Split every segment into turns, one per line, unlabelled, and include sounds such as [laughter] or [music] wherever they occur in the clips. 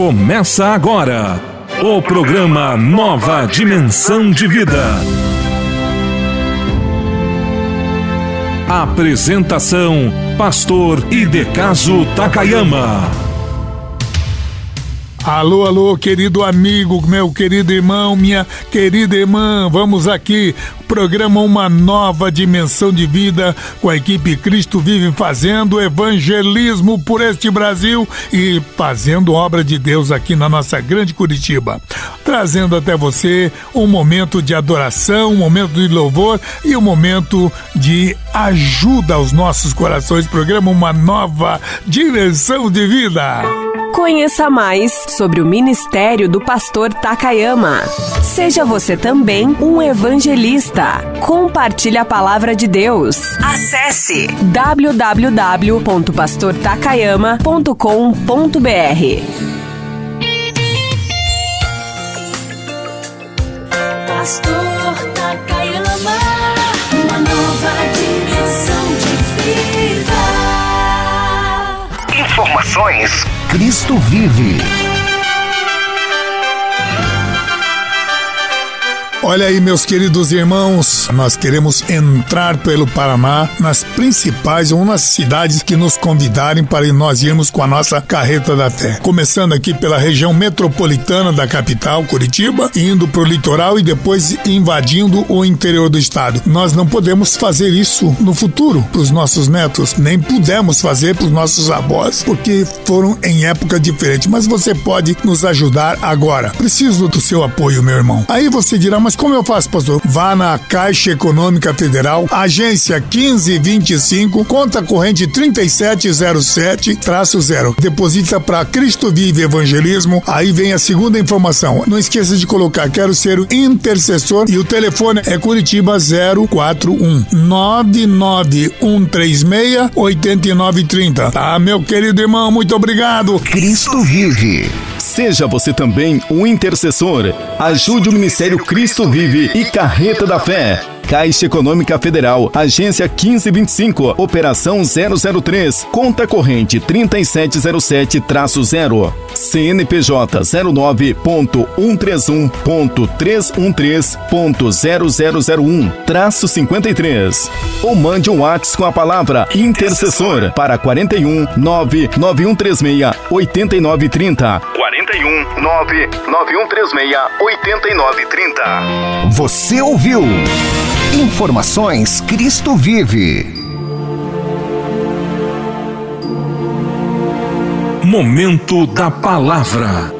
Começa agora o programa Nova Dimensão de Vida. Apresentação: Pastor Idecaso Takayama.
Alô, alô, querido amigo, meu querido irmão, minha querida irmã, vamos aqui. Programa Uma Nova Dimensão de Vida com a equipe Cristo Vive fazendo evangelismo por este Brasil e fazendo obra de Deus aqui na nossa grande Curitiba. Trazendo até você um momento de adoração, um momento de louvor e um momento de ajuda aos nossos corações. Programa Uma Nova Dimensão de Vida.
Conheça mais sobre o ministério do pastor Takayama. Seja você também um evangelista. Compartilhe a palavra de Deus. Acesse www.pastortakayama.com.br.
Pastor Takayama, uma nova dimensão de vida.
Informações Cristo vive.
Olha aí, meus queridos irmãos, nós queremos entrar pelo Paraná nas principais ou nas cidades que nos convidarem para nós irmos com a nossa carreta da fé. Começando aqui pela região metropolitana da capital, Curitiba, indo para o litoral e depois invadindo o interior do estado. Nós não podemos fazer isso no futuro para os nossos netos, nem pudemos fazer para os nossos avós, porque foram em época diferente. Mas você pode nos ajudar agora. Preciso do seu apoio, meu irmão. Aí você dirá, mas mas como eu faço, pastor? Vá na Caixa Econômica Federal, agência 1525, conta corrente 3707-0. Deposita para Cristo Vive Evangelismo. Aí vem a segunda informação. Não esqueça de colocar, quero ser o intercessor e o telefone é Curitiba 041 99136 8930. Tá, meu querido irmão, muito obrigado.
Cristo Vive. Seja você também um intercessor. Ajude o Ministério Cristo Vive e Carreta da Fé. Caixa Econômica Federal, Agência 1525, Operação 003, Conta Corrente 3707-0, CNPJ 09.131.313.0001-53. Ou mande um WhatsApp com a palavra Intercessor para 41 99136 8930. 41 99136 8930. Você ouviu? Informações Cristo Vive.
Momento da Palavra.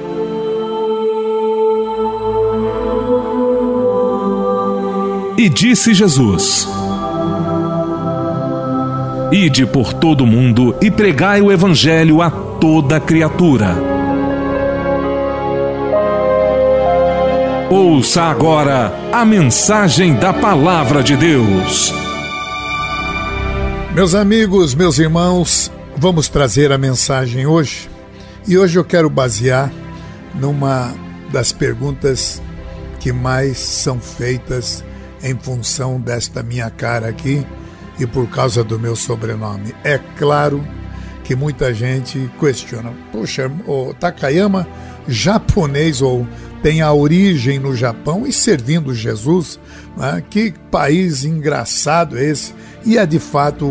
E disse Jesus: Ide por todo o mundo e pregai o Evangelho a toda criatura. Ouça agora a mensagem da Palavra de Deus.
Meus amigos, meus irmãos, vamos trazer a mensagem hoje. E hoje eu quero basear numa das perguntas que mais são feitas em função desta minha cara aqui e por causa do meu sobrenome. É claro que muita gente questiona: puxa, o Takayama, japonês ou tem a origem no Japão e servindo Jesus. Né? Que país engraçado esse! E é de fato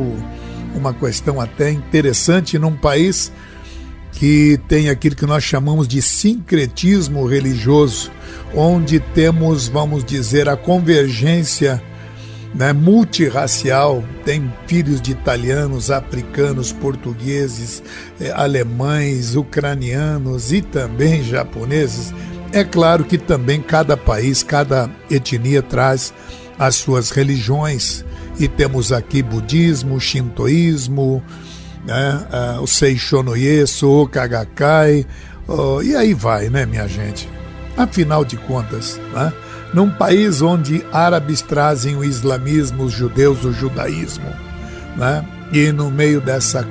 uma questão até interessante num país que tem aquilo que nós chamamos de sincretismo religioso, onde temos, vamos dizer, a convergência né, multirracial, tem filhos de italianos, africanos, portugueses, eh, alemães, ucranianos e também japoneses. É claro que também cada país, cada etnia traz as suas religiões. E temos aqui budismo, shintoísmo, né, uh, o Seishonoye, o uh, e aí vai, né, minha gente? Afinal de contas, né, num país onde árabes trazem o islamismo, os judeus o judaísmo, né, e no meio dessa,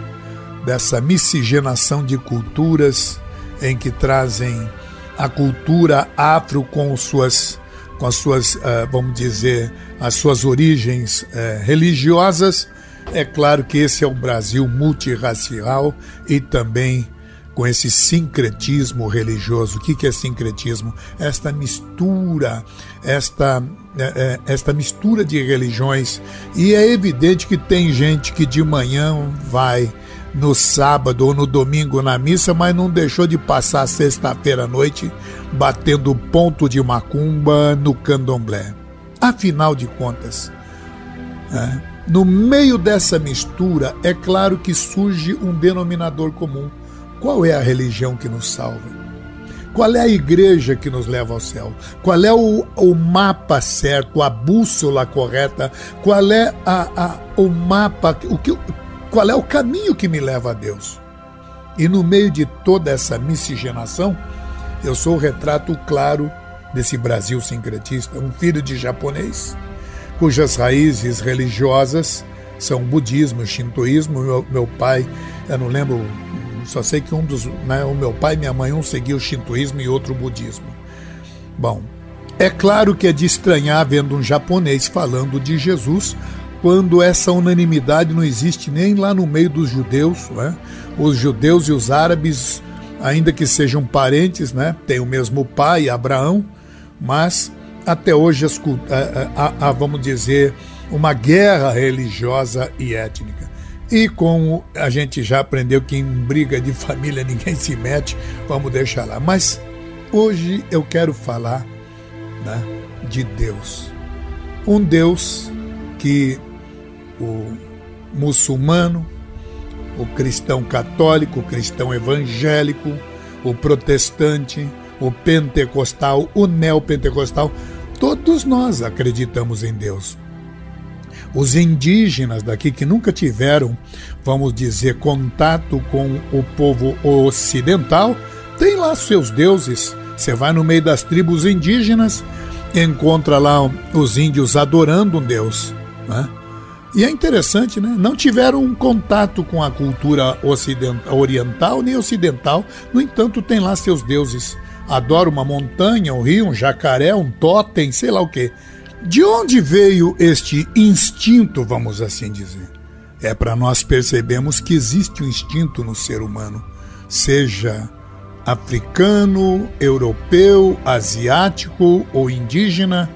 dessa miscigenação de culturas em que trazem a cultura afro com suas com as suas, uh, vamos dizer, as suas origens uh, religiosas. É claro que esse é um Brasil multirracial e também com esse sincretismo religioso. O que é sincretismo? Esta mistura, esta, é, esta mistura de religiões. E é evidente que tem gente que de manhã vai no sábado ou no domingo na missa, mas não deixou de passar sexta-feira à noite batendo ponto de macumba no candomblé. Afinal de contas, é, no meio dessa mistura, é claro que surge um denominador comum qual é a religião que nos salva? Qual é a igreja que nos leva ao céu? Qual é o, o mapa certo, a bússola correta? Qual é a, a, o mapa, o que, qual é o caminho que me leva a Deus? E no meio de toda essa miscigenação, eu sou o retrato claro desse Brasil sincretista, um filho de japonês, cujas raízes religiosas são budismo, shintoísmo. Meu, meu pai, eu não lembro só sei que um dos, né, o meu pai e minha mãe, um seguia o shintoísmo e outro o budismo. Bom, é claro que é de estranhar vendo um japonês falando de Jesus quando essa unanimidade não existe nem lá no meio dos judeus. Né? Os judeus e os árabes, ainda que sejam parentes, né, têm o mesmo pai, Abraão, mas até hoje, há, vamos dizer, uma guerra religiosa e étnica. E como a gente já aprendeu que em briga de família [laughs] ninguém se mete, vamos deixar lá. Mas hoje eu quero falar né, de Deus. Um Deus que o muçulmano, o cristão católico, o cristão evangélico, o protestante, o pentecostal, o neopentecostal, todos nós acreditamos em Deus. Os indígenas daqui que nunca tiveram, vamos dizer, contato com o povo ocidental, têm lá seus deuses. Você vai no meio das tribos indígenas, encontra lá os índios adorando um deus. Né? E é interessante, né? Não tiveram um contato com a cultura ocidental, oriental nem ocidental, no entanto, tem lá seus deuses. Adoram uma montanha, um rio, um jacaré, um totem, sei lá o quê. De onde veio este instinto, vamos assim dizer? É para nós percebermos que existe um instinto no ser humano, seja africano, europeu, asiático ou indígena,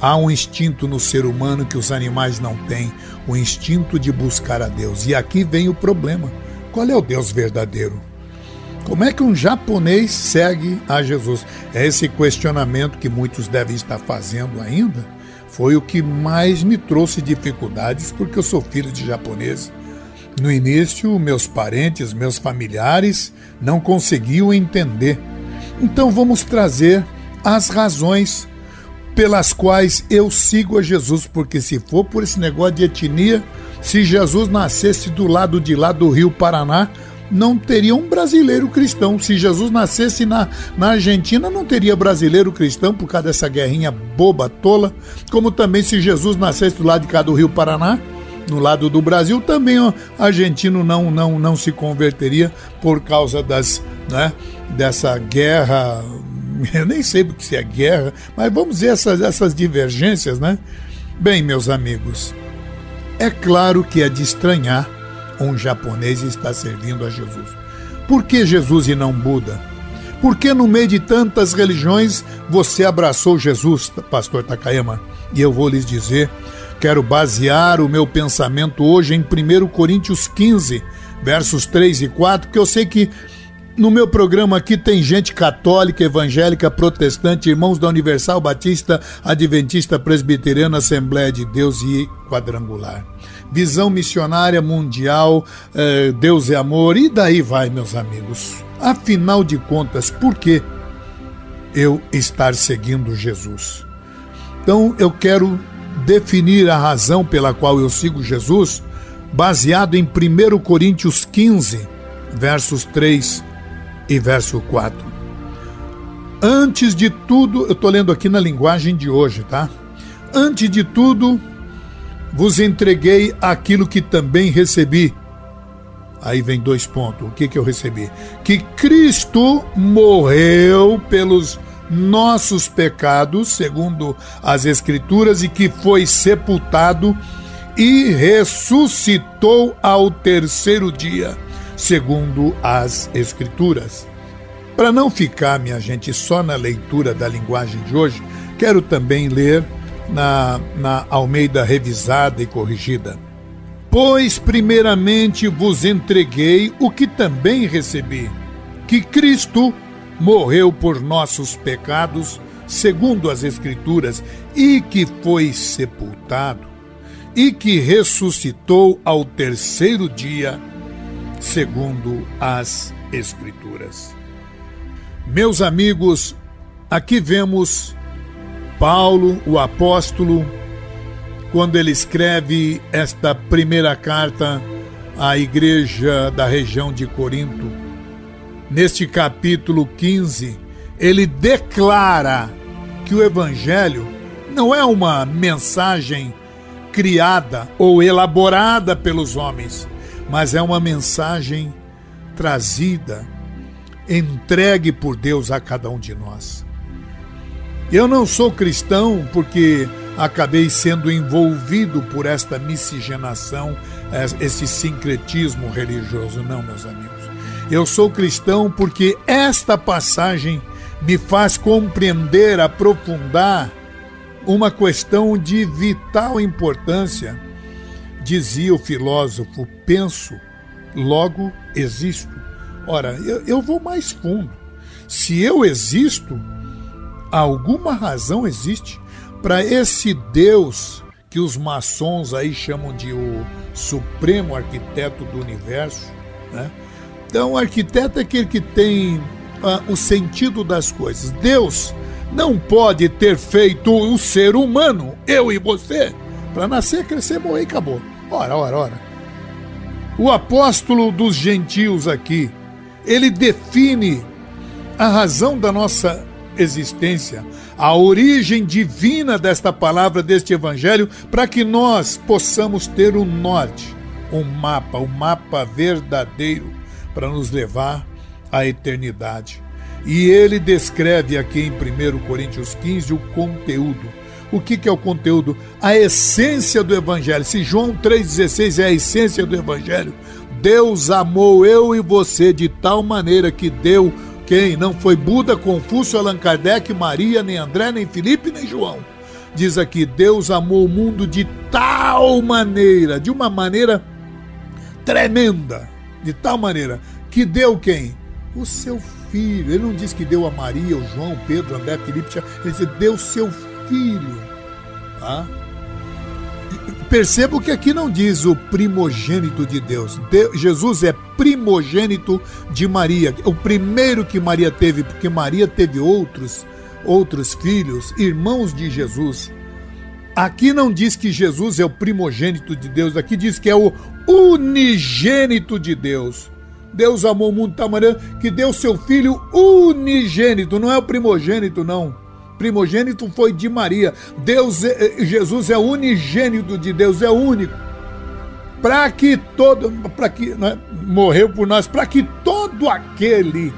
há um instinto no ser humano que os animais não têm, o instinto de buscar a Deus. E aqui vem o problema. Qual é o Deus verdadeiro? Como é que um japonês segue a Jesus? É esse questionamento que muitos devem estar fazendo ainda foi o que mais me trouxe dificuldades, porque eu sou filho de japonês. No início, meus parentes, meus familiares não conseguiam entender. Então vamos trazer as razões pelas quais eu sigo a Jesus, porque se for por esse negócio de etnia, se Jesus nascesse do lado de lá do Rio Paraná, não teria um brasileiro cristão. Se Jesus nascesse na, na Argentina, não teria brasileiro cristão por causa dessa guerrinha boba, tola. Como também se Jesus nascesse do lado de cá do Rio Paraná, no lado do Brasil, também o argentino não, não, não se converteria por causa das, né, dessa guerra. [laughs] Eu nem sei o que é guerra, mas vamos ver essas, essas divergências, né? Bem, meus amigos, é claro que é de estranhar um japonês está servindo a Jesus. Por que Jesus e não Buda? Por que no meio de tantas religiões você abraçou Jesus, pastor Takayama? E eu vou lhes dizer, quero basear o meu pensamento hoje em 1 Coríntios 15, versos 3 e 4, porque eu sei que no meu programa aqui tem gente católica, evangélica, protestante, irmãos da Universal Batista, Adventista, Presbiteriana, Assembleia de Deus e Quadrangular visão missionária mundial, eh, Deus é amor, e daí vai, meus amigos. Afinal de contas, por que eu estar seguindo Jesus? Então eu quero definir a razão pela qual eu sigo Jesus, baseado em 1 Coríntios 15, versos 3 e verso 4. Antes de tudo, eu estou lendo aqui na linguagem de hoje, tá? Antes de tudo, vos entreguei aquilo que também recebi. Aí vem dois pontos. O que, que eu recebi? Que Cristo morreu pelos nossos pecados, segundo as Escrituras, e que foi sepultado e ressuscitou ao terceiro dia, segundo as Escrituras. Para não ficar, minha gente, só na leitura da linguagem de hoje, quero também ler na, na Almeida revisada e corrigida. Pois, primeiramente, vos entreguei o que também recebi: que Cristo morreu por nossos pecados, segundo as Escrituras, e que foi sepultado, e que ressuscitou ao terceiro dia, segundo as Escrituras. Meus amigos, aqui vemos Paulo, o apóstolo, quando ele escreve esta primeira carta à igreja da região de Corinto. Neste capítulo 15, ele declara que o evangelho não é uma mensagem criada ou elaborada pelos homens, mas é uma mensagem trazida entregue por Deus a cada um de nós. Eu não sou cristão porque acabei sendo envolvido por esta miscigenação, esse sincretismo religioso. Não, meus amigos. Eu sou cristão porque esta passagem me faz compreender, aprofundar uma questão de vital importância. Dizia o filósofo: penso, logo existo. Ora, eu, eu vou mais fundo. Se eu existo, alguma razão existe para esse Deus que os maçons aí chamam de o supremo arquiteto do universo. Né? Então, o arquiteto é aquele que tem uh, o sentido das coisas. Deus não pode ter feito o ser humano, eu e você, para nascer, crescer, morrer e acabou. Ora, ora, ora. O apóstolo dos gentios aqui, ele define a razão da nossa existência, a origem divina desta palavra, deste evangelho, para que nós possamos ter um norte, um mapa, um mapa verdadeiro para nos levar à eternidade. E ele descreve aqui em 1 Coríntios 15 o conteúdo. O que, que é o conteúdo? A essência do Evangelho. Se João 3,16 é a essência do Evangelho, Deus amou eu e você de tal maneira que deu quem? Não foi Buda, Confúcio, Allan Kardec, Maria, nem André, nem Felipe, nem João. Diz aqui: Deus amou o mundo de tal maneira, de uma maneira tremenda, de tal maneira, que deu quem? O seu filho. Ele não diz que deu a Maria, o João, Pedro, André, Felipe, ele diz: deu seu. Tá? Percebo que aqui não diz o primogênito de Deus. De Jesus é primogênito de Maria, o primeiro que Maria teve, porque Maria teve outros, outros filhos, irmãos de Jesus. Aqui não diz que Jesus é o primogênito de Deus, aqui diz que é o unigênito de Deus. Deus amou o mundo de tal maneira que deu seu filho unigênito, não é o primogênito, não primogênito foi de Maria. Deus, é, é, Jesus é unigênito de Deus, é único. Para que todo, para que né, morreu por nós, para que todo aquele,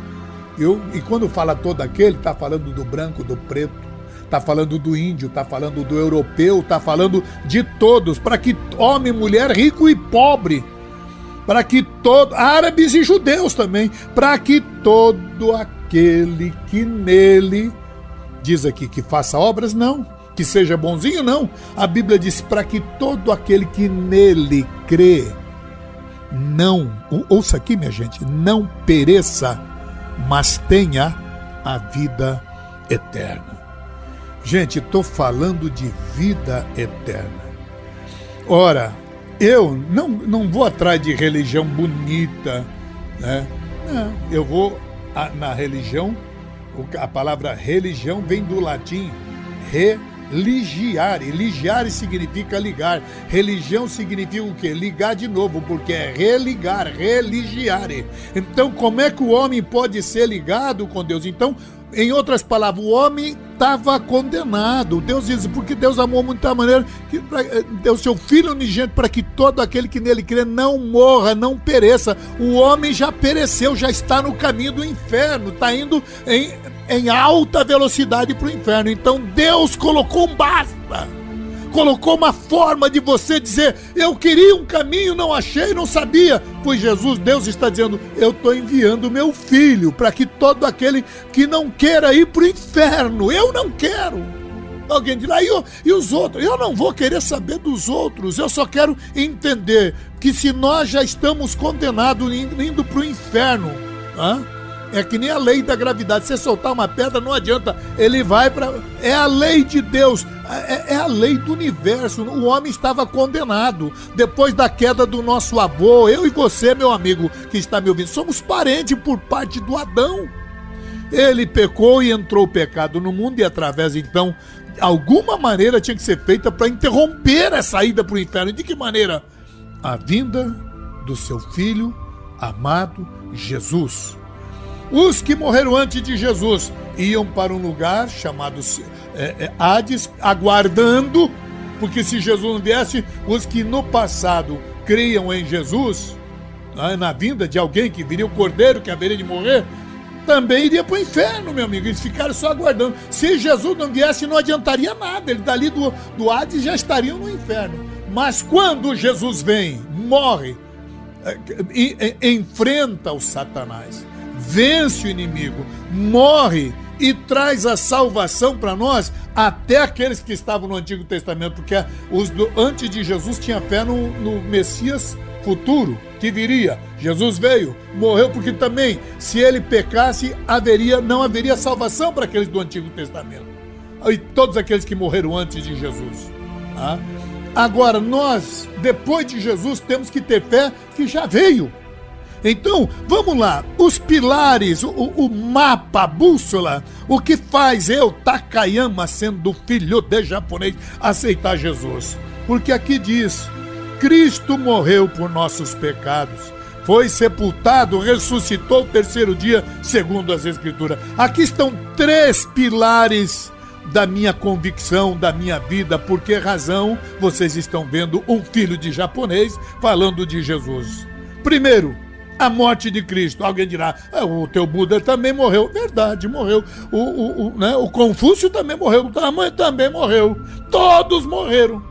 eu, e quando fala todo aquele, está falando do branco, do preto, está falando do índio, está falando do europeu, está falando de todos, para que homem, mulher, rico e pobre, para que todo, árabes e judeus também, para que todo aquele que nele diz aqui que faça obras? Não. Que seja bonzinho? Não. A Bíblia diz para que todo aquele que nele crê não, ouça aqui, minha gente, não pereça, mas tenha a vida eterna. Gente, estou falando de vida eterna. Ora, eu não, não vou atrás de religião bonita, né? Não, eu vou na religião a palavra religião vem do latim religiare. Ligiare significa ligar. Religião significa o quê? Ligar de novo, porque é religar, religiare. Então, como é que o homem pode ser ligado com Deus? Então, em outras palavras, o homem estava condenado. Deus diz, porque Deus amou muito da maneira que eh, deu seu filho unigênito para que todo aquele que nele crê não morra, não pereça. O homem já pereceu, já está no caminho do inferno, está indo em, em alta velocidade para o inferno. Então Deus colocou um basta colocou uma forma de você dizer: Eu queria um caminho, não achei, não sabia. Pois Jesus, Deus está dizendo: Eu estou enviando meu filho para que todo aquele que não queira ir para o inferno, eu não quero. Alguém dirá, e, e os outros? Eu não vou querer saber dos outros, eu só quero entender que se nós já estamos condenados indo para o inferno, é que nem a lei da gravidade. Você soltar uma pedra não adianta, ele vai para. É a lei de Deus, é, é, a lei do universo. O homem estava condenado depois da queda do nosso avô. Eu e você, meu amigo que está me ouvindo, somos parentes por parte do Adão. Ele pecou e entrou o pecado no mundo, e através então alguma maneira tinha que ser feita para interromper a saída para o inferno. De que maneira? A vinda do seu filho amado Jesus. Os que morreram antes de Jesus iam para um lugar chamado é, é, Hades, aguardando, porque se Jesus não viesse, os que no passado criam em Jesus, né, na vinda de alguém que viria o cordeiro que haveria de morrer, também iria para o inferno, meu amigo. Eles ficaram só aguardando. Se Jesus não viesse, não adiantaria nada. Eles dali do, do Hades já estariam no inferno. Mas quando Jesus vem, morre, e, e, enfrenta o Satanás, vence o inimigo, morre e traz a salvação para nós, até aqueles que estavam no Antigo Testamento, porque os do, antes de Jesus tinha fé no, no Messias futuro que viria. Jesus veio, morreu porque também, se ele pecasse, haveria não haveria salvação para aqueles do Antigo Testamento. E todos aqueles que morreram antes de Jesus. Tá? Agora, nós, depois de Jesus, temos que ter fé que já veio. Então, vamos lá. Os pilares, o, o, mapa, a bússola, o que faz eu, Takayama, sendo filho de japonês, aceitar Jesus? Porque aqui diz Cristo morreu por nossos pecados, foi sepultado, ressuscitou o terceiro dia, segundo as Escrituras. Aqui estão três pilares da minha convicção, da minha vida. Por que razão vocês estão vendo um filho de japonês falando de Jesus? Primeiro, a morte de Cristo. Alguém dirá, ah, o teu Buda também morreu. Verdade, morreu. O, o, o, né, o Confúcio também morreu. O mãe também morreu. Todos morreram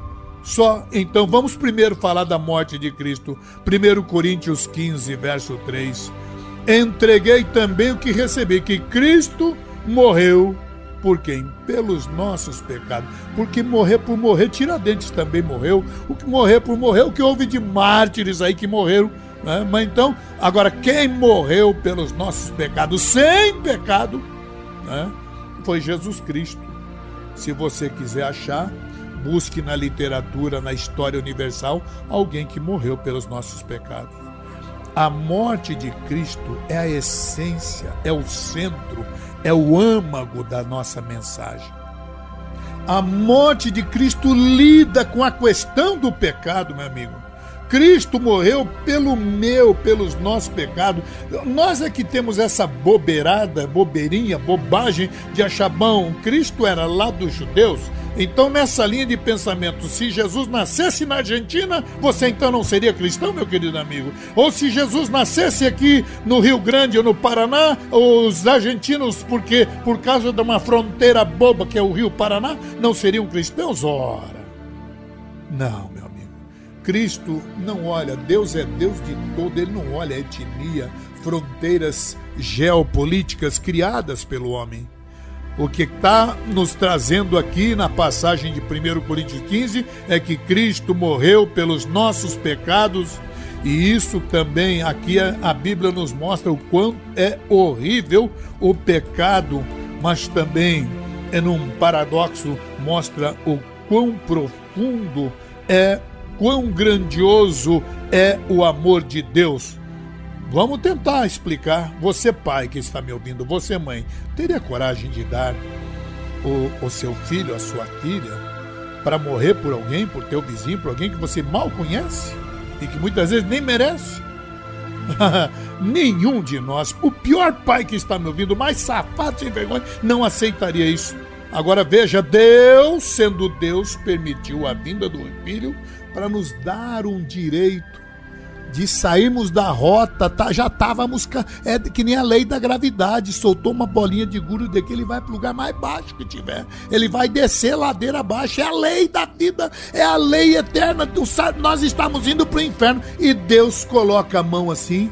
só. Então vamos primeiro falar da morte de Cristo. 1 Coríntios 15, verso 3. Entreguei também o que recebi, que Cristo morreu por quem? Pelos nossos pecados. Porque morrer por morrer, Tiradentes também morreu. O que morrer por morrer, o que houve de mártires aí que morreram. Né? Mas então, agora, quem morreu pelos nossos pecados, sem pecado, né? foi Jesus Cristo. Se você quiser achar, busque na literatura, na história universal, alguém que morreu pelos nossos pecados. A morte de Cristo é a essência, é o centro, é o âmago da nossa mensagem. A morte de Cristo lida com a questão do pecado, meu amigo. Cristo morreu pelo meu, pelos nossos pecados. Nós é que temos essa bobeirada, bobeirinha, bobagem de achar bom. Cristo era lá dos judeus. Então, nessa linha de pensamento, se Jesus nascesse na Argentina, você então não seria cristão, meu querido amigo? Ou se Jesus nascesse aqui no Rio Grande ou no Paraná, os argentinos, porque por causa de uma fronteira boba que é o Rio Paraná, não seriam cristãos? Ora, não, Cristo não olha, Deus é Deus de todo, ele não olha etnia, fronteiras geopolíticas criadas pelo homem. O que está nos trazendo aqui na passagem de 1 Coríntios 15 é que Cristo morreu pelos nossos pecados, e isso também aqui a Bíblia nos mostra o quanto é horrível o pecado, mas também, é num paradoxo, mostra o quão profundo é quão grandioso é o amor de Deus. Vamos tentar explicar. Você, pai que está me ouvindo, você, mãe, teria coragem de dar o, o seu filho, a sua filha, para morrer por alguém, por teu vizinho, por alguém que você mal conhece e que muitas vezes nem merece? [laughs] Nenhum de nós, o pior pai que está me ouvindo, mais safado sem vergonha, não aceitaria isso. Agora veja, Deus, sendo Deus, permitiu a vinda do filho para nos dar um direito de sairmos da rota, tá, já estávamos. É que nem a lei da gravidade. Soltou uma bolinha de guru daqui, ele vai para o lugar mais baixo que tiver. Ele vai descer ladeira abaixo. É a lei da vida, é a lei eterna. Nós estamos indo para o inferno. E Deus coloca a mão assim,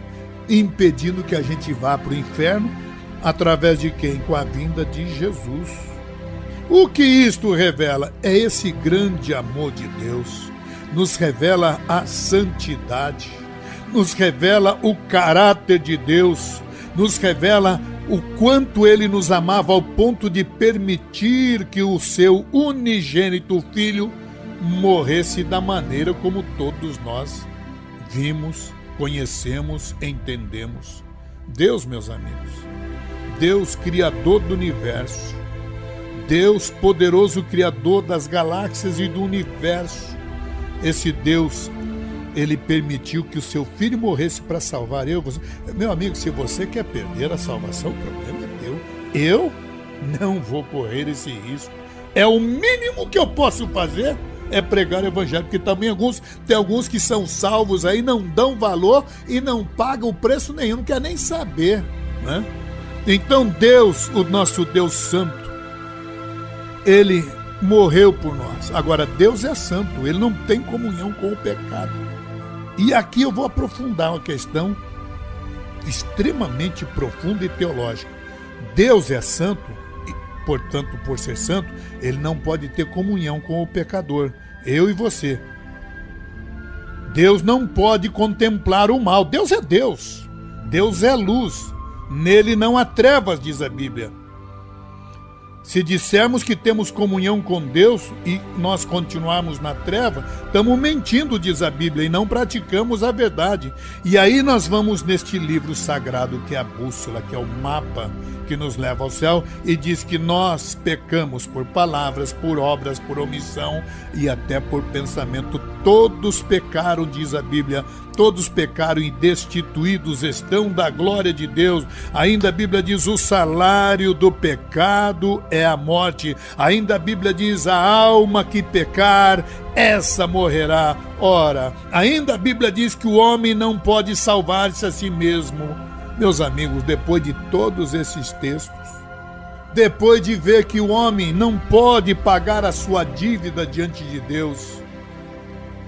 impedindo que a gente vá para o inferno. Através de quem? Com a vinda de Jesus. O que isto revela? É esse grande amor de Deus. Nos revela a santidade nos revela o caráter de Deus, nos revela o quanto ele nos amava ao ponto de permitir que o seu unigênito filho morresse da maneira como todos nós vimos, conhecemos, entendemos. Deus, meus amigos, Deus criador do universo, Deus poderoso criador das galáxias e do universo. Esse Deus ele permitiu que o seu filho morresse para salvar eu. Meu amigo, se você quer perder a salvação, o problema é teu. Eu não vou correr esse risco. É o mínimo que eu posso fazer é pregar o evangelho, porque também alguns tem alguns que são salvos aí não dão valor e não pagam preço nenhum, não quer nem saber, né? Então Deus, o nosso Deus santo, ele morreu por nós. Agora Deus é santo, ele não tem comunhão com o pecado. E aqui eu vou aprofundar uma questão extremamente profunda e teológica. Deus é santo, e, portanto, por ser santo, ele não pode ter comunhão com o pecador, eu e você. Deus não pode contemplar o mal. Deus é Deus. Deus é luz. Nele não há trevas, diz a Bíblia. Se dissermos que temos comunhão com Deus e nós continuarmos na treva, estamos mentindo, diz a Bíblia, e não praticamos a verdade. E aí nós vamos neste livro sagrado que é a bússola, que é o mapa que nos leva ao céu, e diz que nós pecamos por palavras, por obras, por omissão e até por pensamento. Todos pecaram, diz a Bíblia, todos pecaram e destituídos estão da glória de Deus. Ainda a Bíblia diz: o salário do pecado é a morte. Ainda a Bíblia diz: a alma que pecar, essa morrerá. Ora, ainda a Bíblia diz que o homem não pode salvar-se a si mesmo. Meus amigos, depois de todos esses textos, depois de ver que o homem não pode pagar a sua dívida diante de Deus,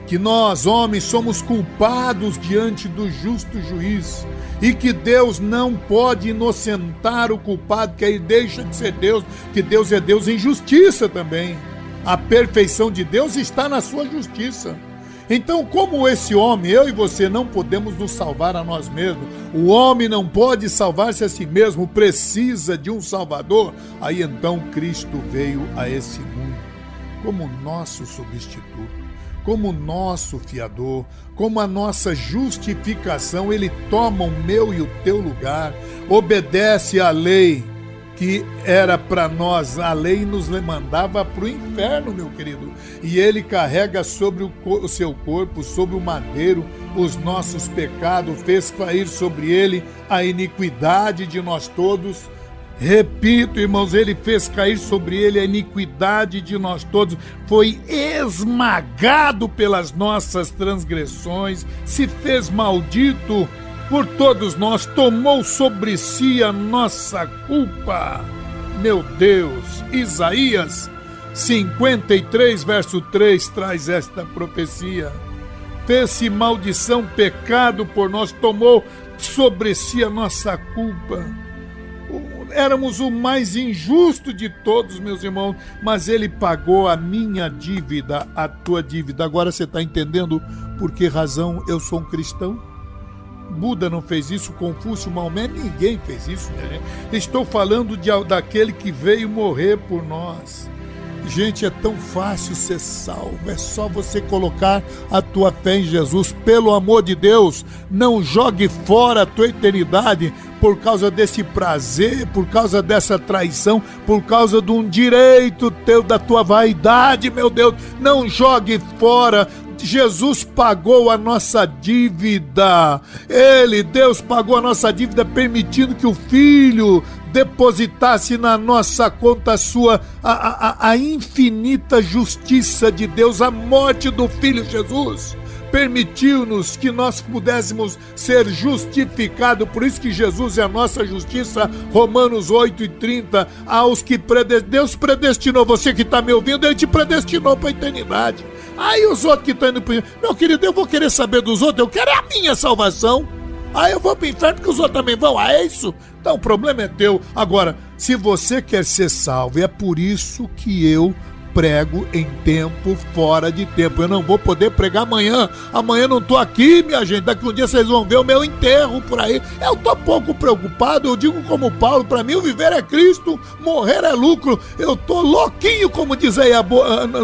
que nós, homens, somos culpados diante do justo juiz e que Deus não pode inocentar o culpado, que aí deixa de ser Deus, que Deus é Deus em justiça também. A perfeição de Deus está na sua justiça. Então, como esse homem, eu e você não podemos nos salvar a nós mesmos, o homem não pode salvar-se a si mesmo, precisa de um Salvador, aí então Cristo veio a esse mundo como nosso substituto como nosso fiador, como a nossa justificação, ele toma o meu e o teu lugar, obedece à lei que era para nós, a lei nos mandava para o inferno, meu querido, e ele carrega sobre o, o seu corpo, sobre o madeiro, os nossos pecados, fez cair sobre ele a iniquidade de nós todos Repito, irmãos, ele fez cair sobre ele a iniquidade de nós todos, foi esmagado pelas nossas transgressões, se fez maldito por todos nós, tomou sobre si a nossa culpa. Meu Deus, Isaías 53, verso 3 traz esta profecia. Fez-se maldição, pecado por nós, tomou sobre si a nossa culpa éramos o mais injusto de todos, meus irmãos, mas ele pagou a minha dívida, a tua dívida. Agora você está entendendo por que razão eu sou um cristão? Buda não fez isso, Confúcio, Maomé, ninguém fez isso. Né? Estou falando de, daquele que veio morrer por nós. Gente, é tão fácil ser salvo, é só você colocar a tua fé em Jesus. Pelo amor de Deus, não jogue fora a tua eternidade por causa desse prazer, por causa dessa traição, por causa de um direito teu, da tua vaidade, meu Deus. Não jogue fora Jesus pagou a nossa dívida. Ele, Deus, pagou a nossa dívida, permitindo que o Filho depositasse na nossa conta a sua a, a, a infinita justiça de Deus, a morte do Filho Jesus permitiu-nos que nós pudéssemos ser justificados. Por isso que Jesus é a nossa justiça. Romanos 8 e 30. Aos que Deus predestinou, você que está me ouvindo, Ele te predestinou para a eternidade. Aí os outros que estão indo para Meu querido, eu vou querer saber dos outros, eu quero é a minha salvação. Aí eu vou para o inferno que os outros também vão. Ah, é isso? Então o problema é teu. Agora, se você quer ser salvo, é por isso que eu prego em tempo fora de tempo. Eu não vou poder pregar amanhã. Amanhã não tô aqui, minha gente. Daqui um dia vocês vão ver o meu enterro por aí. Eu tô pouco preocupado. Eu digo como Paulo, para mim o viver é Cristo, morrer é lucro. Eu tô louquinho, como diz aí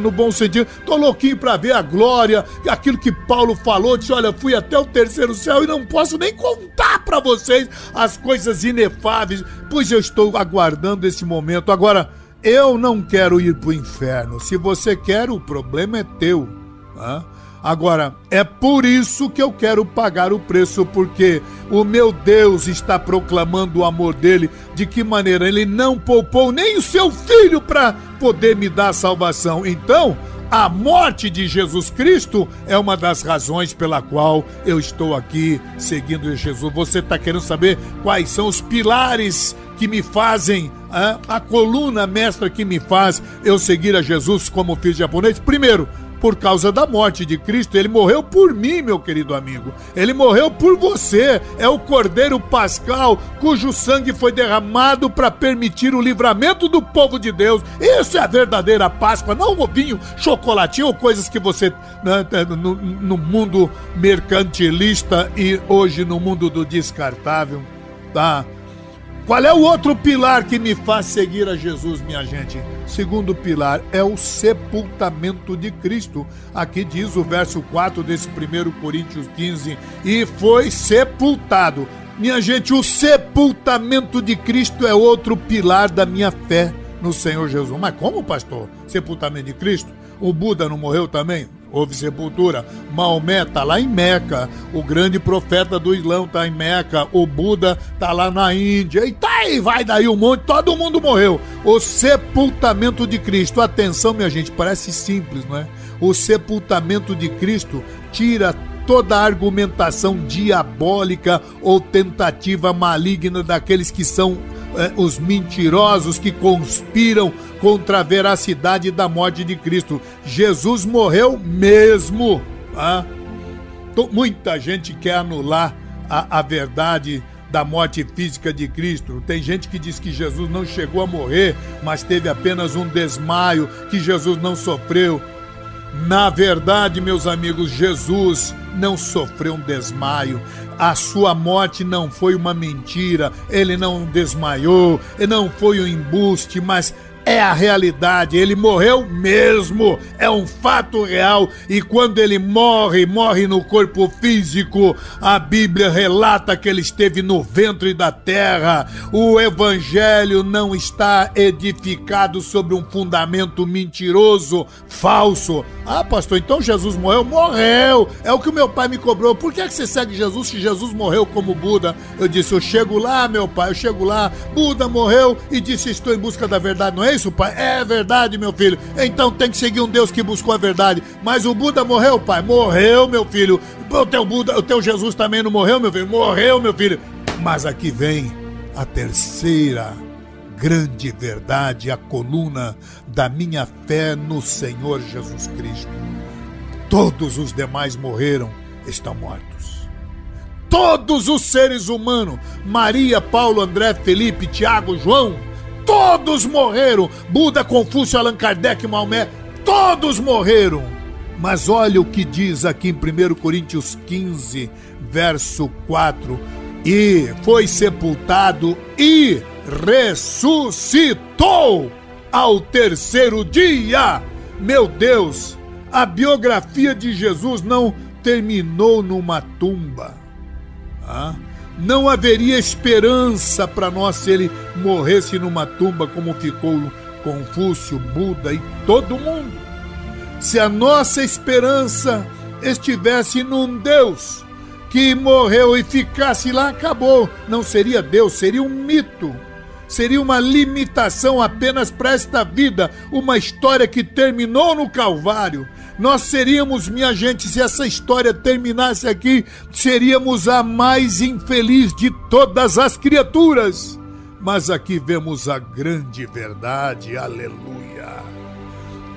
no bom sentido. Tô louquinho para ver a glória, aquilo que Paulo falou, disse, olha, fui até o terceiro céu e não posso nem contar para vocês as coisas inefáveis, pois eu estou aguardando esse momento. Agora, eu não quero ir para o inferno. Se você quer, o problema é teu. Tá? Agora, é por isso que eu quero pagar o preço, porque o meu Deus está proclamando o amor dele. De que maneira? Ele não poupou nem o seu filho para poder me dar salvação. Então, a morte de Jesus Cristo é uma das razões pela qual eu estou aqui seguindo Jesus. Você está querendo saber quais são os pilares que me fazem, a, coluna mestra que me faz eu seguir a Jesus como filho japonês? Primeiro, por causa da morte de Cristo. Ele morreu por mim, meu querido amigo. Ele morreu por você. É o Cordeiro Pascal, cujo sangue foi derramado para permitir o livramento do povo de Deus. Isso é a verdadeira Páscoa, não o vinho, chocolatinho ou coisas que você né, no, no mundo mercantilista e hoje no mundo do descartável, tá? Qual é o outro pilar que me faz seguir a Jesus, minha gente? Segundo pilar é o sepultamento de Cristo. Aqui diz o verso 4 desse 1 Coríntios 15: e foi sepultado. Minha gente, o sepultamento de Cristo é outro pilar da minha fé no Senhor Jesus. Mas como, pastor? Sepultamento de Cristo? O Buda não morreu também? Houve sepultura. Maomé está lá em Meca, o grande profeta do Islão está em Meca, o Buda está lá na Índia, e tá aí, vai daí um monte, todo mundo morreu. O sepultamento de Cristo, atenção minha gente, parece simples, não é? O sepultamento de Cristo tira toda a argumentação diabólica ou tentativa maligna daqueles que são eh, os mentirosos que conspiram contra a veracidade da morte de Cristo. Jesus morreu mesmo. Ah? Muita gente quer anular a, a verdade da morte física de Cristo. Tem gente que diz que Jesus não chegou a morrer, mas teve apenas um desmaio, que Jesus não sofreu. Na verdade, meus amigos, Jesus não sofreu um desmaio. A sua morte não foi uma mentira, ele não desmaiou, não foi um embuste, mas é a realidade. Ele morreu mesmo, é um fato real. E quando ele morre, morre no corpo físico. A Bíblia relata que ele esteve no ventre da terra. O evangelho não está edificado sobre um fundamento mentiroso, falso. Ah, pastor, então Jesus morreu? Morreu! É o que meu pai me cobrou. Por que, é que você segue Jesus se Jesus morreu como Buda? Eu disse: Eu chego lá, meu pai, eu chego lá. Buda morreu e disse: Estou em busca da verdade. Não é isso, pai? É verdade, meu filho. Então tem que seguir um Deus que buscou a verdade. Mas o Buda morreu, pai? Morreu, meu filho. O teu Buda, o teu Jesus também não morreu, meu filho? Morreu, meu filho. Mas aqui vem a terceira grande verdade, a coluna da minha fé no Senhor Jesus Cristo. Todos os demais morreram, estão mortos. Todos os seres humanos, Maria, Paulo, André, Felipe, Tiago, João, todos morreram. Buda, Confúcio, Allan Kardec, Maomé, todos morreram. Mas olha o que diz aqui em 1 Coríntios 15, verso 4: E foi sepultado e ressuscitou ao terceiro dia. Meu Deus, a biografia de Jesus não terminou numa tumba. Ah? Não haveria esperança para nós se ele morresse numa tumba como ficou Confúcio, Buda e todo mundo. Se a nossa esperança estivesse num Deus que morreu e ficasse lá, acabou. Não seria Deus, seria um mito seria uma limitação apenas para esta vida, uma história que terminou no Calvário. Nós seríamos, minha gente, se essa história terminasse aqui, seríamos a mais infeliz de todas as criaturas. Mas aqui vemos a grande verdade, aleluia.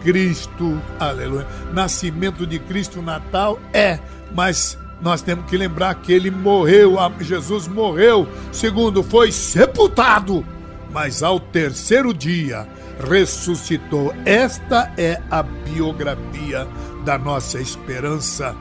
Cristo, aleluia. Nascimento de Cristo, Natal é, mas nós temos que lembrar que ele morreu, Jesus morreu, segundo, foi sepultado, mas ao terceiro dia ressuscitou. Esta é a biografia da nossa esperança.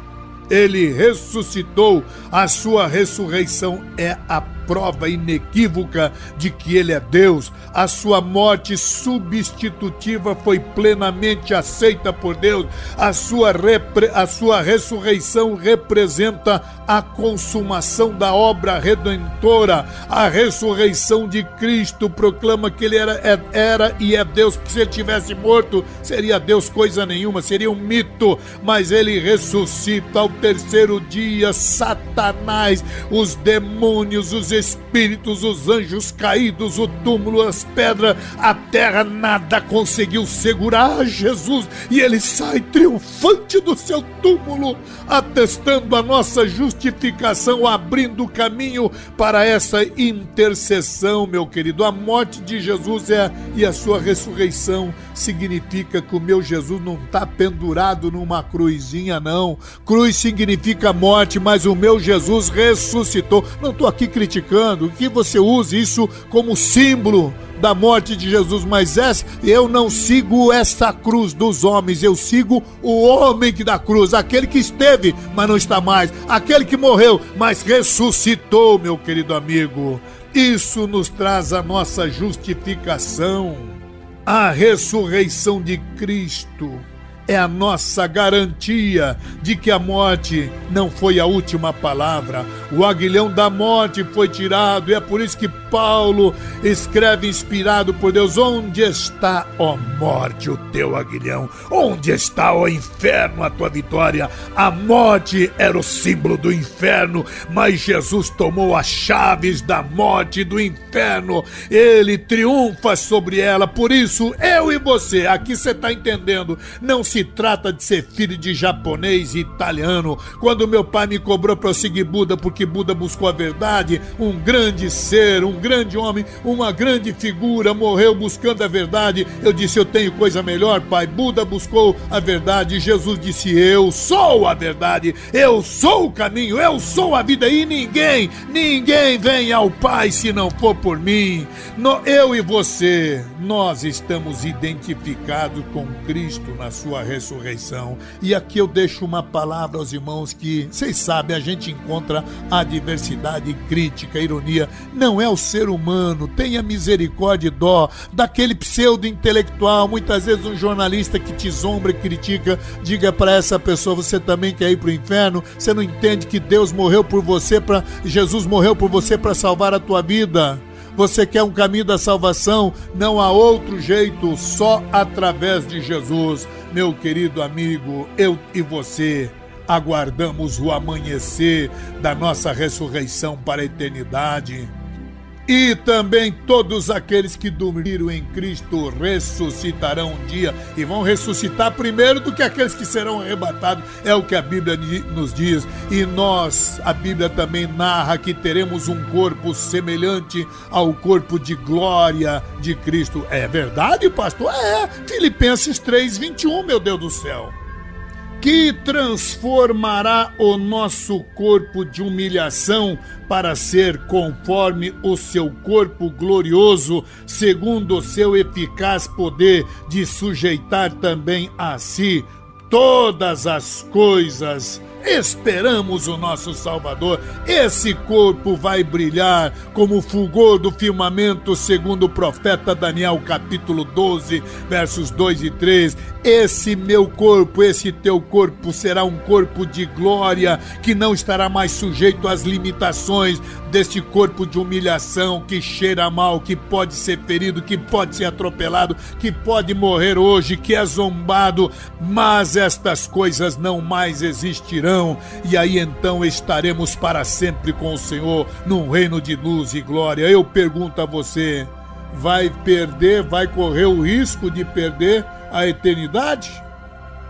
Ele ressuscitou, a sua ressurreição é a prova inequívoca de que ele é Deus. A sua morte substitutiva foi plenamente aceita por Deus. A sua, repre... a sua ressurreição representa a consumação da obra redentora. A ressurreição de Cristo proclama que ele era, é, era e é Deus. Se ele tivesse morto, seria Deus coisa nenhuma, seria um mito. Mas ele ressuscita ao terceiro dia. Satanás, os demônios, os espíritos, os anjos caídos, o túmulo, as pedras, a terra, nada conseguiu segurar Jesus e ele sai triunfante do seu túmulo, atestando a nossa justificação, abrindo caminho para essa intercessão, meu querido. A morte de Jesus é, e a sua ressurreição significa que o meu Jesus não está pendurado numa cruzinha, não. Cruz significa morte, mas o meu Jesus ressuscitou. Não estou aqui criticando que você use isso como símbolo da morte de Jesus, mas essa, eu não sigo essa cruz dos homens, eu sigo o homem que da cruz, aquele que esteve, mas não está mais, aquele que morreu, mas ressuscitou, meu querido amigo. Isso nos traz a nossa justificação a ressurreição de Cristo é a nossa garantia de que a morte não foi a última palavra. O aguilhão da morte foi tirado, e é por isso que Paulo escreve inspirado por Deus: Onde está, ó morte, o teu aguilhão? Onde está, ó inferno, a tua vitória? A morte era o símbolo do inferno, mas Jesus tomou as chaves da morte do inferno. Ele triunfa sobre ela. Por isso, eu e você, aqui você está entendendo, não se trata de ser filho de japonês e italiano. Quando meu pai me cobrou para eu seguir Buda, porque Buda buscou a verdade, um grande ser, um grande homem, uma grande figura, morreu buscando a verdade. Eu disse: Eu tenho coisa melhor, pai. Buda buscou a verdade. Jesus disse: Eu sou a verdade, eu sou o caminho, eu sou a vida. E ninguém, ninguém vem ao Pai se não for por mim. Eu e você, nós estamos identificados com Cristo na sua ressurreição. E aqui eu deixo uma palavra aos irmãos que, vocês sabem, a gente encontra adversidade, crítica, ironia. Não é o ser humano, tenha misericórdia e dó daquele pseudo-intelectual, muitas vezes um jornalista que te zombra e critica, diga para essa pessoa, você também quer ir para o inferno? Você não entende que Deus morreu por você, para Jesus morreu por você para salvar a tua vida? Você quer um caminho da salvação? Não há outro jeito, só através de Jesus. Meu querido amigo, eu e você aguardamos o amanhecer da nossa ressurreição para a eternidade. E também todos aqueles que dormiram em Cristo ressuscitarão um dia e vão ressuscitar primeiro do que aqueles que serão arrebatados, é o que a Bíblia nos diz. E nós, a Bíblia também narra que teremos um corpo semelhante ao corpo de glória de Cristo. É verdade, pastor? É, Filipenses 3:21, meu Deus do céu que transformará o nosso corpo de humilhação para ser conforme o seu corpo glorioso, segundo o seu eficaz poder de sujeitar também a si todas as coisas Esperamos o nosso Salvador. Esse corpo vai brilhar como o fulgor do firmamento, segundo o profeta Daniel, capítulo 12, versos 2 e 3. Esse meu corpo, esse teu corpo será um corpo de glória que não estará mais sujeito às limitações deste corpo de humilhação que cheira mal, que pode ser ferido, que pode ser atropelado, que pode morrer hoje, que é zombado, mas estas coisas não mais existirão, e aí então estaremos para sempre com o Senhor num reino de luz e glória. Eu pergunto a você: vai perder, vai correr o risco de perder a eternidade?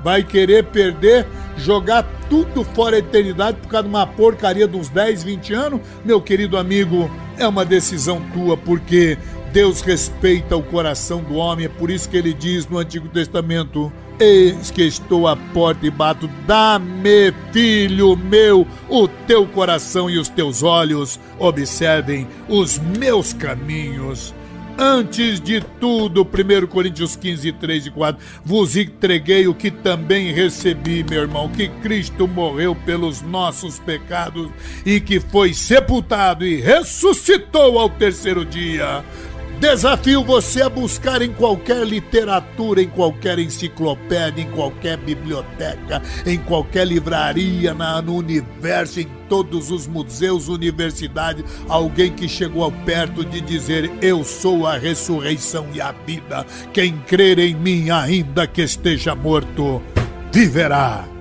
Vai querer perder, jogar tudo fora a eternidade por causa de uma porcaria de uns 10, 20 anos? Meu querido amigo, é uma decisão tua, porque Deus respeita o coração do homem, é por isso que ele diz no Antigo Testamento: Eis que estou à porta e bato, dá-me, filho meu, o teu coração e os teus olhos, observem os meus caminhos. Antes de tudo, 1 Coríntios 15, 3 e 4, vos entreguei o que também recebi, meu irmão, que Cristo morreu pelos nossos pecados e que foi sepultado e ressuscitou ao terceiro dia Desafio você a buscar em qualquer literatura, em qualquer enciclopédia, em qualquer biblioteca, em qualquer livraria na, no universo, em todos os museus, universidades, alguém que chegou ao perto de dizer: Eu sou a ressurreição e a vida. Quem crer em mim, ainda que esteja morto, viverá.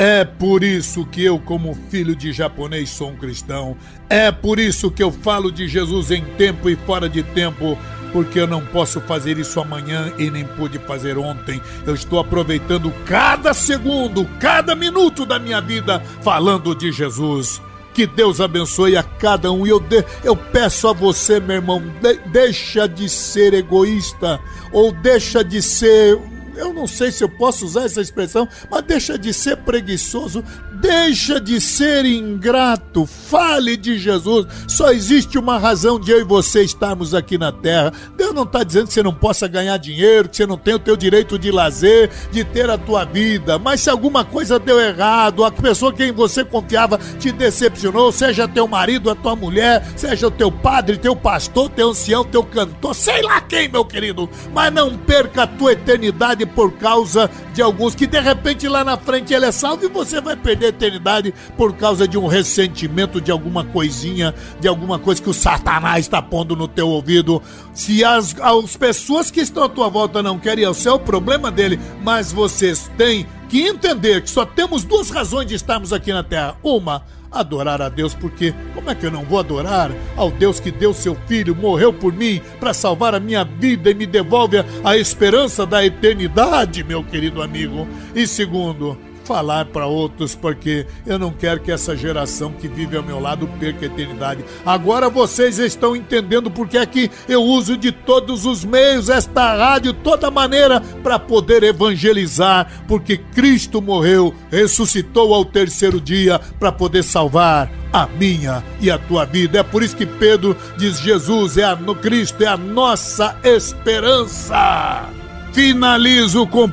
É por isso que eu, como filho de japonês, sou um cristão. É por isso que eu falo de Jesus em tempo e fora de tempo, porque eu não posso fazer isso amanhã e nem pude fazer ontem. Eu estou aproveitando cada segundo, cada minuto da minha vida falando de Jesus. Que Deus abençoe a cada um. E eu, de, eu peço a você, meu irmão, de, deixa de ser egoísta ou deixa de ser eu não sei se eu posso usar essa expressão, mas deixa de ser preguiçoso, Deixa de ser ingrato, fale de Jesus. Só existe uma razão de eu e você estarmos aqui na terra. Deus não está dizendo que você não possa ganhar dinheiro, que você não tem o teu direito de lazer, de ter a tua vida. Mas se alguma coisa deu errado, a pessoa que em você confiava te decepcionou, seja teu marido, a tua mulher, seja o teu padre, teu pastor, teu ancião, teu cantor, sei lá quem, meu querido. Mas não perca a tua eternidade por causa de alguns que de repente lá na frente ele é salvo e você vai perder eternidade por causa de um ressentimento de alguma coisinha, de alguma coisa que o Satanás está pondo no teu ouvido. Se as, as pessoas que estão à tua volta não querem o céu, o problema dele, mas vocês têm que entender que só temos duas razões de estarmos aqui na terra. Uma, adorar a Deus, porque como é que eu não vou adorar ao Deus que deu seu filho, morreu por mim para salvar a minha vida e me devolve a esperança da eternidade, meu querido amigo? E segundo, falar para outros, porque eu não quero que essa geração que vive ao meu lado perca a eternidade. Agora vocês estão entendendo porque é que eu uso de todos os meios, esta rádio, toda maneira, para poder evangelizar, porque Cristo morreu, ressuscitou ao terceiro dia para poder salvar a minha e a tua vida. É por isso que Pedro diz: Jesus é a, no Cristo, é a nossa esperança. Finalizo com 1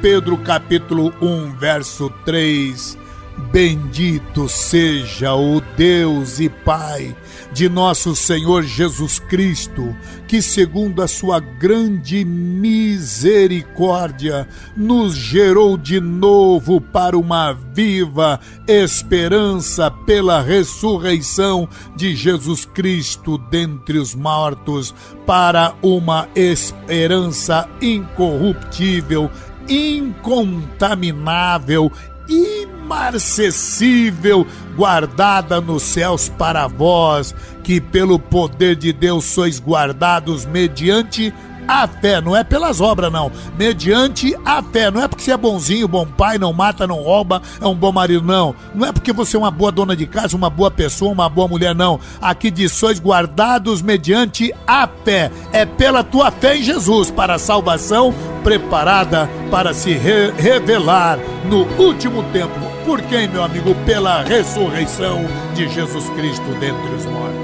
Pedro capítulo 1, verso 3. Bendito seja o Deus e Pai de nosso Senhor Jesus Cristo, que, segundo a sua grande misericórdia, nos gerou de novo para uma viva esperança pela ressurreição de Jesus Cristo dentre os mortos, para uma esperança incorruptível, incontaminável imarcessível, guardada nos céus para vós, que pelo poder de Deus sois guardados mediante a fé, não é pelas obras, não. Mediante a fé. Não é porque você é bonzinho, bom pai, não mata, não rouba, é um bom marido, não. Não é porque você é uma boa dona de casa, uma boa pessoa, uma boa mulher, não. Aqui diz: sois guardados mediante a fé. É pela tua fé em Jesus, para a salvação preparada para se re revelar no último tempo. Por quem, meu amigo? Pela ressurreição de Jesus Cristo dentre os mortos.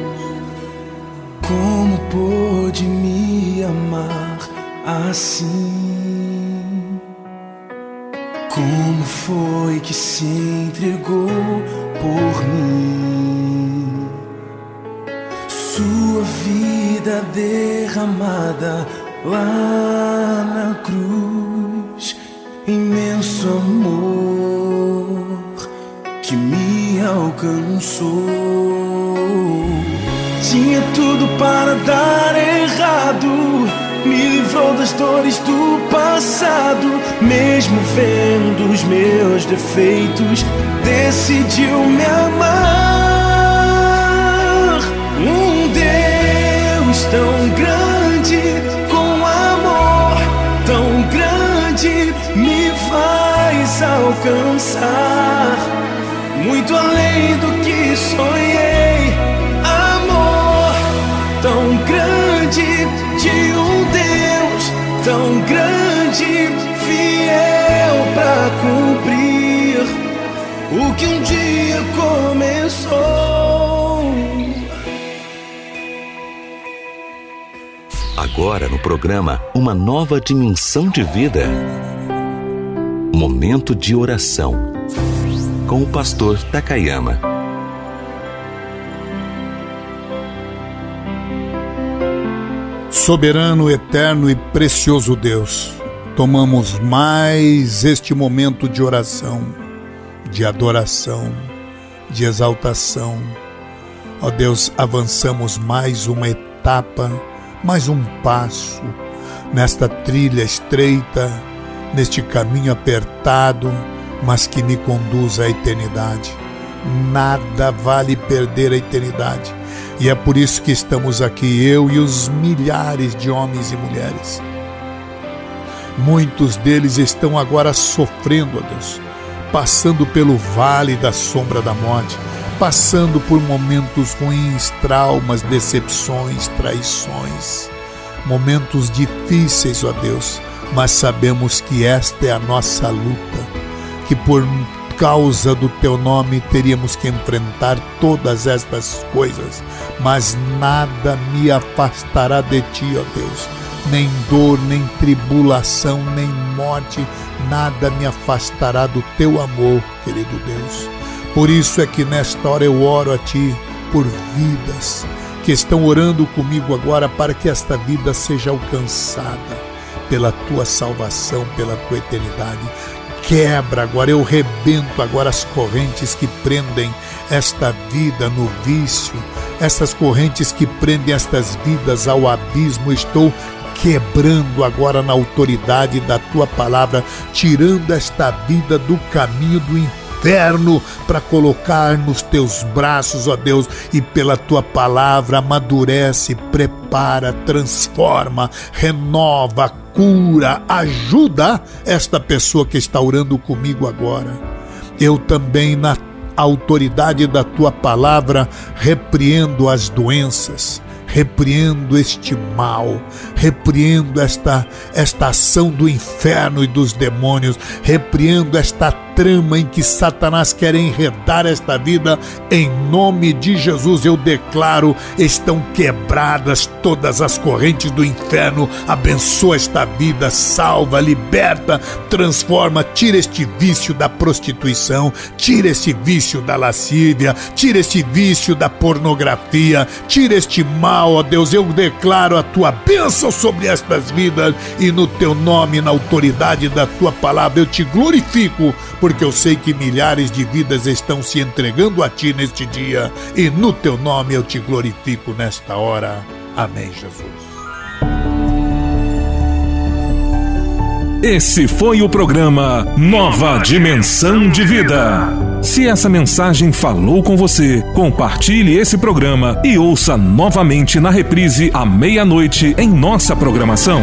Como pôde me amar assim? Como foi que se entregou por mim? Sua vida derramada lá na cruz, imenso amor que me alcançou tinha tudo para dar errado. Me livrou das dores do passado, mesmo vendo os meus defeitos, decidiu me amar. Um Deus tão grande, com amor tão grande, me faz alcançar muito além do que sonhei. Amor tão grande de um Deus tão grande, fiel para cumprir o que um dia começou.
Agora no programa Uma Nova Dimensão de Vida. Momento de oração com o pastor Takayama.
Soberano, eterno e precioso Deus, tomamos mais este momento de oração, de adoração, de exaltação. Ó Deus, avançamos mais uma etapa, mais um passo nesta trilha estreita, neste caminho apertado, mas que me conduz à eternidade. Nada vale perder a eternidade. E é por isso que estamos aqui, eu e os milhares de homens e mulheres. Muitos deles estão agora sofrendo, ó Deus, passando pelo vale da sombra da morte, passando por momentos ruins, traumas, decepções, traições, momentos difíceis, ó Deus, mas sabemos que esta é a nossa luta, que por causa do teu nome teríamos que enfrentar todas estas coisas, mas nada me afastará de ti, ó Deus. Nem dor, nem tribulação, nem morte, nada me afastará do teu amor, querido Deus. Por isso é que nesta hora eu oro a ti por vidas que estão orando comigo agora para que esta vida seja alcançada pela tua salvação, pela tua eternidade quebra agora, eu rebento agora as correntes que prendem esta vida no vício, estas correntes que prendem estas vidas ao abismo. Estou quebrando agora na autoridade da tua palavra, tirando esta vida do caminho do inferno para colocar nos teus braços, ó Deus, e pela tua palavra amadurece, prepara, transforma, renova, cura, ajuda esta pessoa que está orando comigo agora. Eu também, na autoridade da tua palavra, repreendo as doenças, repreendo este mal, repreendo esta, esta ação do inferno e dos demônios, repreendo esta trama em que Satanás quer enredar esta vida, em nome de Jesus eu declaro: estão quebradas todas as correntes do inferno. Abençoa esta vida, salva, liberta, transforma, tira este vício da prostituição, tira este vício da lascívia, tira este vício da pornografia, tira este mal, ó Deus. Eu declaro a tua bênção sobre estas vidas e no teu nome, na autoridade da tua palavra, eu te glorifico porque eu sei que milhares de vidas estão se entregando a Ti neste dia, e no Teu nome eu te glorifico nesta hora. Amém, Jesus.
Esse foi o programa Nova Dimensão de Vida. Se essa mensagem falou com você, compartilhe esse programa e ouça novamente na reprise à meia-noite em nossa programação.